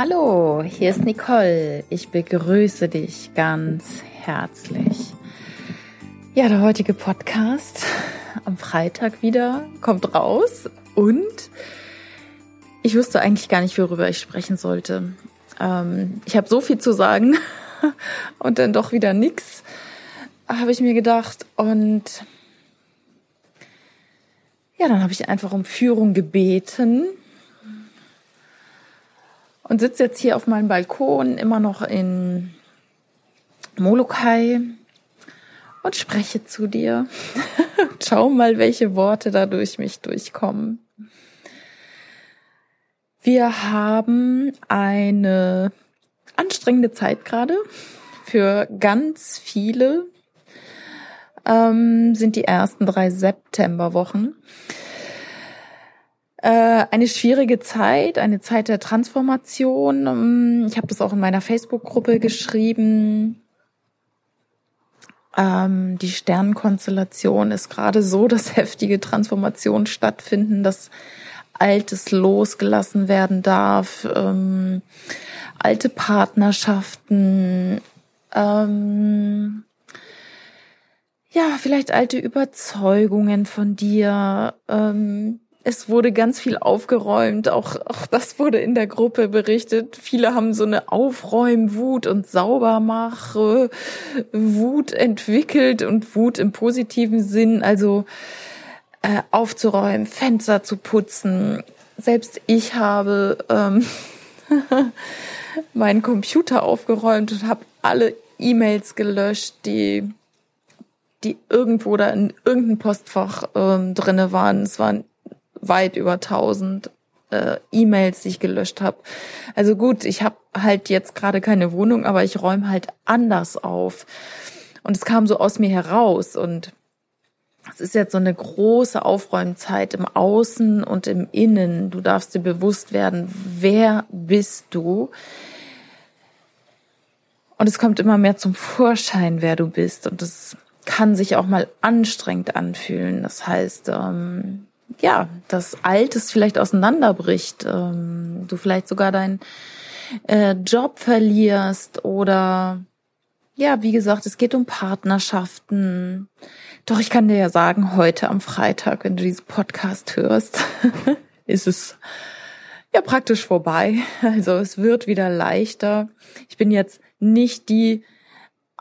Hallo, hier ist Nicole. Ich begrüße dich ganz herzlich. Ja, der heutige Podcast am Freitag wieder kommt raus und ich wusste eigentlich gar nicht, worüber ich sprechen sollte. Ähm, ich habe so viel zu sagen und dann doch wieder nix, habe ich mir gedacht. Und ja, dann habe ich einfach um Führung gebeten und sitze jetzt hier auf meinem Balkon, immer noch in Molokai und spreche zu dir. Schau mal, welche Worte da durch mich durchkommen. Wir haben eine anstrengende Zeit gerade. Für ganz viele ähm, sind die ersten drei Septemberwochen. Eine schwierige Zeit, eine Zeit der Transformation. Ähm, ich habe das auch in meiner Facebook-Gruppe geschrieben. Ähm, die Sternenkonstellation ist gerade so, dass heftige Transformationen stattfinden, dass Altes losgelassen werden darf, ähm, alte Partnerschaften, ähm, ja, vielleicht alte Überzeugungen von dir, ähm, es wurde ganz viel aufgeräumt, auch, auch das wurde in der Gruppe berichtet. Viele haben so eine Aufräumwut und Saubermache, Wut entwickelt und Wut im positiven Sinn, also äh, aufzuräumen, Fenster zu putzen. Selbst ich habe ähm, meinen Computer aufgeräumt und habe alle E-Mails gelöscht, die die irgendwo da in irgendeinem Postfach ähm, drinne waren. Es waren weit über 1000 äh, E-Mails, die ich gelöscht habe. Also gut, ich habe halt jetzt gerade keine Wohnung, aber ich räume halt anders auf. Und es kam so aus mir heraus und es ist jetzt so eine große Aufräumzeit im Außen und im Innen. Du darfst dir bewusst werden, wer bist du? Und es kommt immer mehr zum Vorschein, wer du bist. Und das kann sich auch mal anstrengend anfühlen. Das heißt, ähm, ja, das Altes vielleicht auseinanderbricht, ähm, du vielleicht sogar deinen äh, Job verlierst oder ja, wie gesagt, es geht um Partnerschaften. Doch ich kann dir ja sagen, heute am Freitag, wenn du diesen Podcast hörst, ist es ja praktisch vorbei. Also es wird wieder leichter. Ich bin jetzt nicht die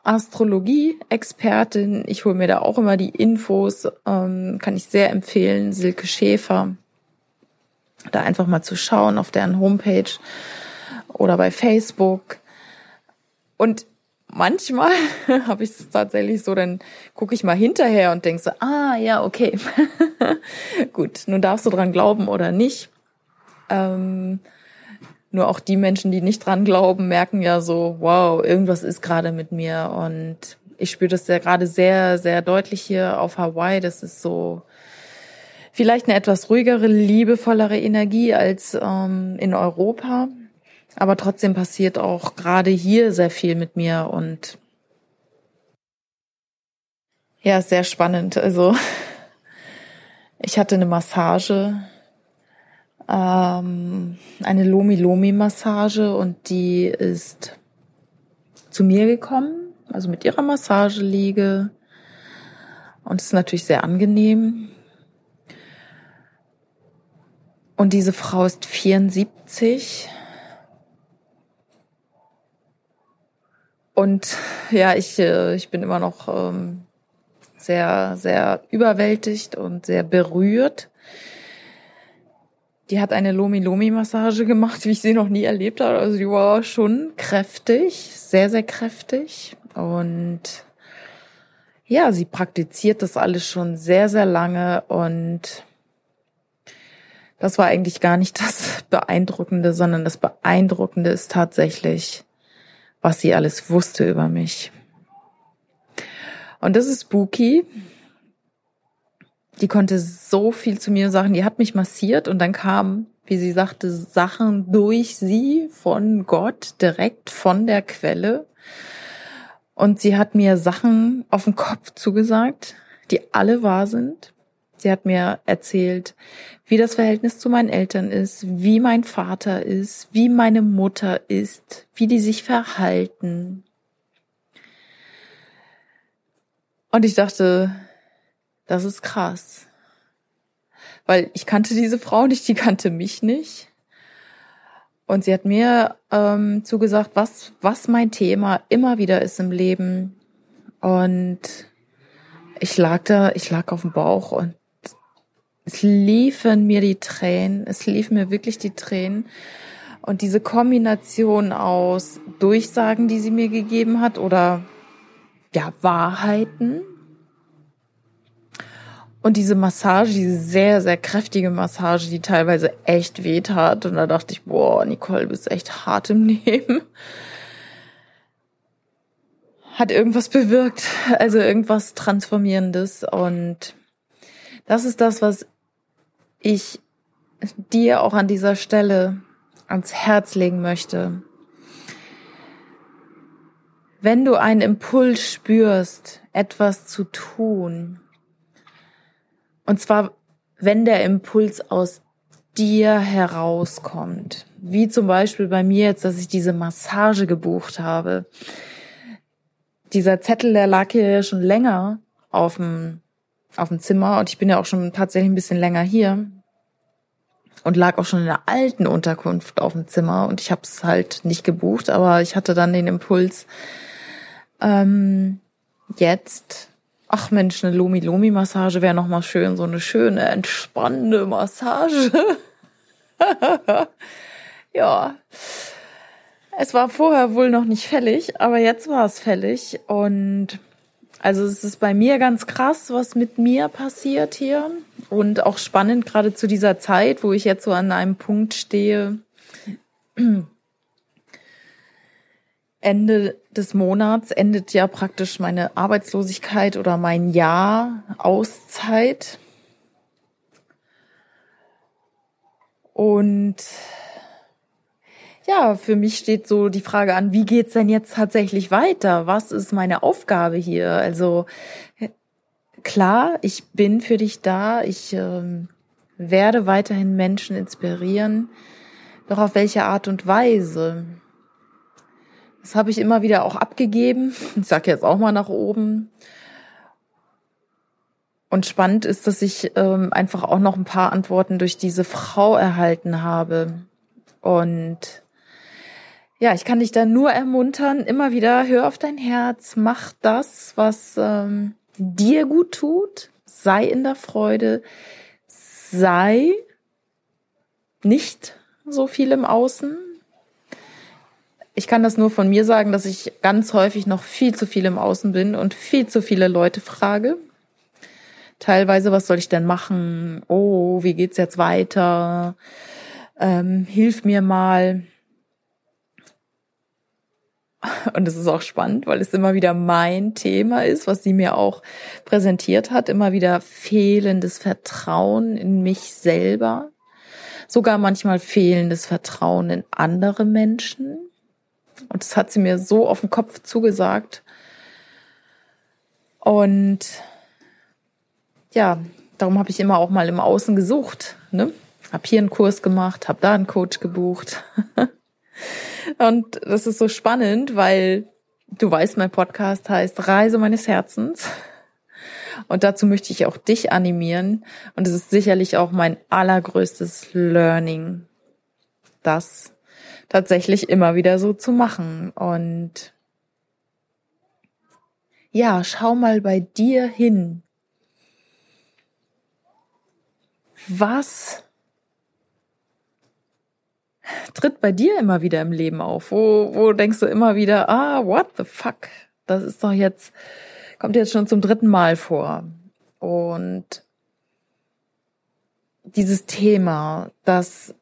Astrologie-Expertin. Ich hole mir da auch immer die Infos, ähm, kann ich sehr empfehlen. Silke Schäfer, da einfach mal zu schauen auf deren Homepage oder bei Facebook. Und manchmal habe ich es tatsächlich so, dann gucke ich mal hinterher und denke so, ah ja, okay. Gut, nun darfst du dran glauben oder nicht. Ähm, nur auch die Menschen, die nicht dran glauben, merken ja so, wow, irgendwas ist gerade mit mir. Und ich spüre das ja gerade sehr, sehr deutlich hier auf Hawaii. Das ist so vielleicht eine etwas ruhigere, liebevollere Energie als ähm, in Europa. Aber trotzdem passiert auch gerade hier sehr viel mit mir und ja, sehr spannend. Also ich hatte eine Massage ähm, eine Lomi-Lomi-Massage und die ist zu mir gekommen, also mit ihrer Massageliege. Und es ist natürlich sehr angenehm. Und diese Frau ist 74. Und ja, ich, äh, ich bin immer noch ähm, sehr, sehr überwältigt und sehr berührt die hat eine Lomi-Lomi-Massage gemacht, wie ich sie noch nie erlebt habe. Also die war schon kräftig, sehr, sehr kräftig. Und ja, sie praktiziert das alles schon sehr, sehr lange und das war eigentlich gar nicht das Beeindruckende, sondern das Beeindruckende ist tatsächlich, was sie alles wusste über mich. Und das ist spooky, die konnte so viel zu mir sagen. Die hat mich massiert und dann kamen, wie sie sagte, Sachen durch sie von Gott, direkt von der Quelle. Und sie hat mir Sachen auf den Kopf zugesagt, die alle wahr sind. Sie hat mir erzählt, wie das Verhältnis zu meinen Eltern ist, wie mein Vater ist, wie meine Mutter ist, wie die sich verhalten. Und ich dachte, das ist krass. Weil ich kannte diese Frau nicht, die kannte mich nicht. Und sie hat mir ähm, zugesagt, was, was mein Thema immer wieder ist im Leben. Und ich lag da, ich lag auf dem Bauch und es liefen mir die Tränen, es liefen mir wirklich die Tränen. Und diese Kombination aus Durchsagen, die sie mir gegeben hat oder ja, Wahrheiten und diese Massage, diese sehr, sehr kräftige Massage, die teilweise echt weh tat. Und da dachte ich, boah, Nicole, du bist echt hart im Leben. Hat irgendwas bewirkt, also irgendwas Transformierendes. Und das ist das, was ich dir auch an dieser Stelle ans Herz legen möchte. Wenn du einen Impuls spürst, etwas zu tun, und zwar, wenn der Impuls aus dir herauskommt, wie zum Beispiel bei mir jetzt, dass ich diese Massage gebucht habe. Dieser Zettel, der lag hier schon länger auf dem auf dem Zimmer und ich bin ja auch schon tatsächlich ein bisschen länger hier und lag auch schon in der alten Unterkunft auf dem Zimmer und ich habe es halt nicht gebucht, aber ich hatte dann den Impuls, ähm, jetzt, ach Mensch, eine Lomi-Lomi-Massage wäre noch mal schön, so eine schöne, entspannende Massage. ja. Es war vorher wohl noch nicht fällig, aber jetzt war es fällig und also es ist bei mir ganz krass, was mit mir passiert hier und auch spannend gerade zu dieser Zeit, wo ich jetzt so an einem Punkt stehe. Ende des Monats endet ja praktisch meine Arbeitslosigkeit oder mein Jahr Auszeit. Und ja, für mich steht so die Frage an, wie geht's denn jetzt tatsächlich weiter? Was ist meine Aufgabe hier? Also klar, ich bin für dich da. Ich ähm, werde weiterhin Menschen inspirieren. Doch auf welche Art und Weise? Das habe ich immer wieder auch abgegeben. Ich sage jetzt auch mal nach oben. Und spannend ist, dass ich ähm, einfach auch noch ein paar Antworten durch diese Frau erhalten habe. Und ja, ich kann dich da nur ermuntern, immer wieder, hör auf dein Herz, mach das, was ähm, dir gut tut, sei in der Freude, sei nicht so viel im Außen. Ich kann das nur von mir sagen, dass ich ganz häufig noch viel zu viel im Außen bin und viel zu viele Leute frage. Teilweise, was soll ich denn machen? Oh, wie geht's jetzt weiter? Ähm, hilf mir mal. Und es ist auch spannend, weil es immer wieder mein Thema ist, was sie mir auch präsentiert hat. Immer wieder fehlendes Vertrauen in mich selber. Sogar manchmal fehlendes Vertrauen in andere Menschen. Und das hat sie mir so auf den Kopf zugesagt. Und ja, darum habe ich immer auch mal im Außen gesucht. Ne? Hab hier einen Kurs gemacht, hab da einen Coach gebucht. Und das ist so spannend, weil du weißt, mein Podcast heißt Reise meines Herzens. Und dazu möchte ich auch dich animieren. Und es ist sicherlich auch mein allergrößtes Learning, das tatsächlich immer wieder so zu machen. Und ja, schau mal bei dir hin. Was tritt bei dir immer wieder im Leben auf? Wo, wo denkst du immer wieder, ah, what the fuck? Das ist doch jetzt, kommt jetzt schon zum dritten Mal vor. Und dieses Thema, das,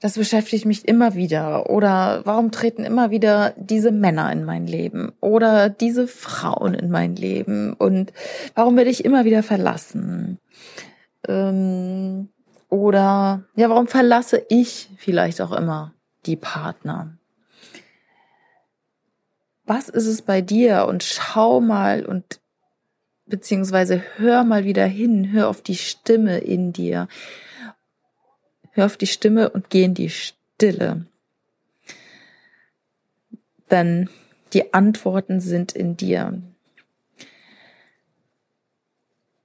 das beschäftigt mich immer wieder. Oder warum treten immer wieder diese Männer in mein Leben? Oder diese Frauen in mein Leben? Und warum werde ich immer wieder verlassen? Ähm, oder ja, warum verlasse ich vielleicht auch immer die Partner? Was ist es bei dir? Und schau mal und beziehungsweise hör mal wieder hin, hör auf die Stimme in dir. Hör auf die Stimme und geh in die Stille. Denn die Antworten sind in dir.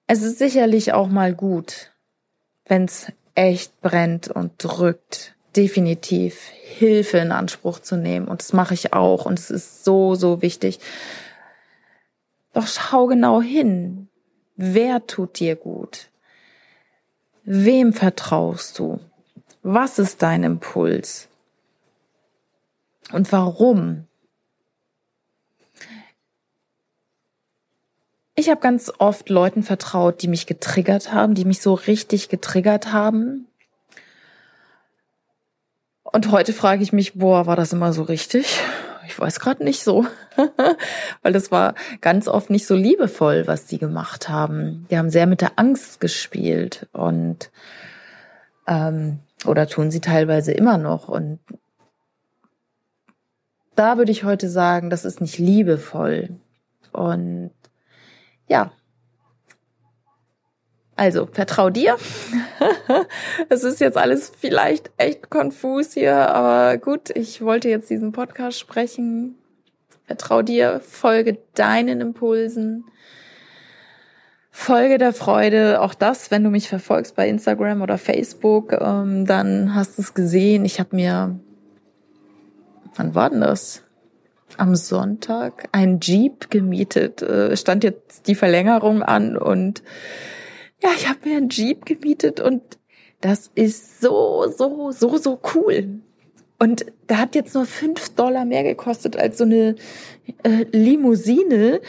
Es ist sicherlich auch mal gut, wenn es echt brennt und drückt, definitiv Hilfe in Anspruch zu nehmen. Und das mache ich auch. Und es ist so, so wichtig. Doch schau genau hin. Wer tut dir gut? Wem vertraust du? Was ist dein Impuls? Und warum? Ich habe ganz oft Leuten vertraut, die mich getriggert haben, die mich so richtig getriggert haben. Und heute frage ich mich, boah, war das immer so richtig? Ich weiß gerade nicht so, weil das war ganz oft nicht so liebevoll, was die gemacht haben. Die haben sehr mit der Angst gespielt und ähm, oder tun sie teilweise immer noch. Und da würde ich heute sagen, das ist nicht liebevoll. Und ja. Also, vertrau dir. es ist jetzt alles vielleicht echt konfus hier, aber gut, ich wollte jetzt diesen Podcast sprechen. Vertrau dir, folge deinen Impulsen. Folge der Freude, auch das, wenn du mich verfolgst bei Instagram oder Facebook, ähm, dann hast du es gesehen. Ich habe mir, wann war denn das? am Sonntag ein Jeep gemietet. Äh, stand jetzt die Verlängerung an und ja, ich habe mir ein Jeep gemietet und das ist so, so, so, so cool. Und da hat jetzt nur fünf Dollar mehr gekostet als so eine äh, Limousine,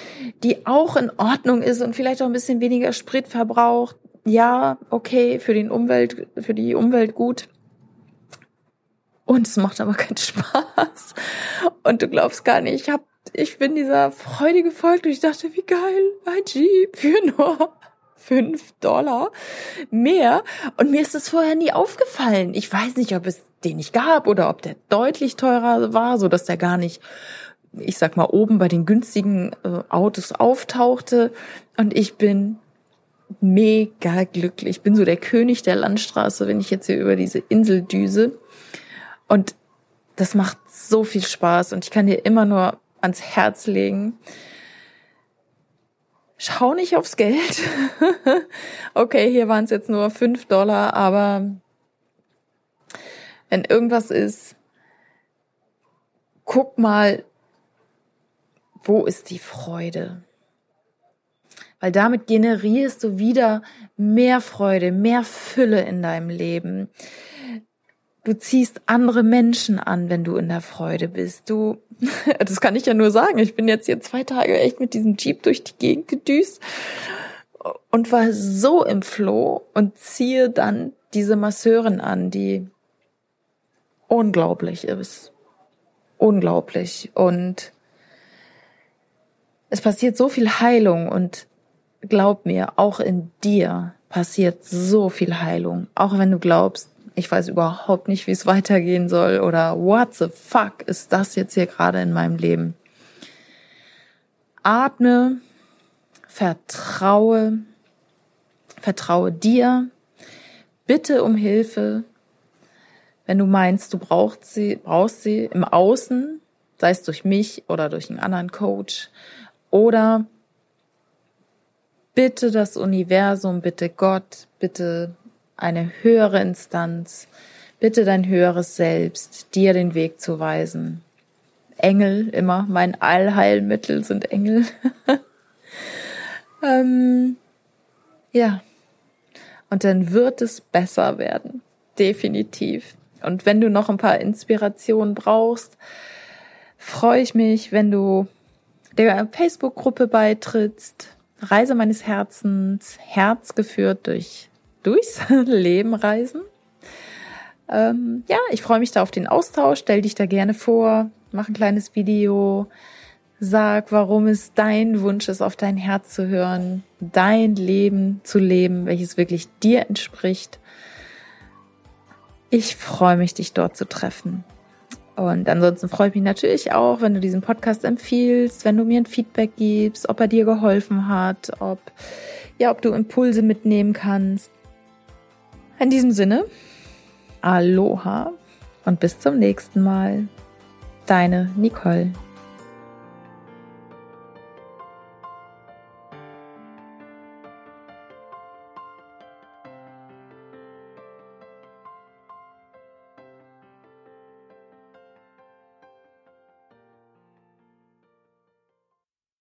die auch in Ordnung ist und vielleicht auch ein bisschen weniger Sprit verbraucht. Ja, okay, für den Umwelt, für die Umwelt gut. Und es macht aber keinen Spaß. Und du glaubst gar nicht, ich hab, ich bin dieser Freude gefolgt und ich dachte, wie geil, ein Jeep für nur fünf Dollar mehr. Und mir ist das vorher nie aufgefallen. Ich weiß nicht, ob es den nicht gab oder ob der deutlich teurer war, so dass der gar nicht, ich sag mal, oben bei den günstigen äh, Autos auftauchte. Und ich bin mega glücklich. Ich bin so der König der Landstraße, wenn ich jetzt hier über diese Insel düse. Und das macht so viel Spaß und ich kann dir immer nur ans Herz legen. Schau nicht aufs Geld. okay, hier waren es jetzt nur fünf Dollar, aber wenn irgendwas ist, guck mal, wo ist die Freude? Weil damit generierst du wieder mehr Freude, mehr Fülle in deinem Leben. Du ziehst andere Menschen an, wenn du in der Freude bist. Du, das kann ich ja nur sagen. Ich bin jetzt hier zwei Tage echt mit diesem Jeep durch die Gegend gedüst und war so im Floh und ziehe dann diese Masseurin an, die unglaublich ist. Unglaublich. Und es passiert so viel Heilung und glaub mir, auch in dir passiert so viel Heilung. Auch wenn du glaubst, ich weiß überhaupt nicht, wie es weitergehen soll oder what the fuck ist das jetzt hier gerade in meinem Leben. Atme, vertraue, vertraue dir, bitte um Hilfe, wenn du meinst, du brauchst sie, brauchst sie im Außen, sei es durch mich oder durch einen anderen Coach oder bitte das Universum, bitte Gott, bitte eine höhere Instanz, bitte dein höheres Selbst, dir den Weg zu weisen. Engel, immer mein Allheilmittel sind Engel. ähm, ja, und dann wird es besser werden, definitiv. Und wenn du noch ein paar Inspirationen brauchst, freue ich mich, wenn du der Facebook-Gruppe beitrittst. Reise meines Herzens, Herz geführt durch durchs Leben reisen. Ähm, ja, ich freue mich da auf den Austausch. Stell dich da gerne vor, mach ein kleines Video, sag, warum es dein Wunsch ist, auf dein Herz zu hören, dein Leben zu leben, welches wirklich dir entspricht. Ich freue mich, dich dort zu treffen. Und ansonsten freue ich mich natürlich auch, wenn du diesen Podcast empfiehlst, wenn du mir ein Feedback gibst, ob er dir geholfen hat, ob, ja, ob du Impulse mitnehmen kannst. In diesem Sinne, Aloha und bis zum nächsten Mal. Deine Nicole.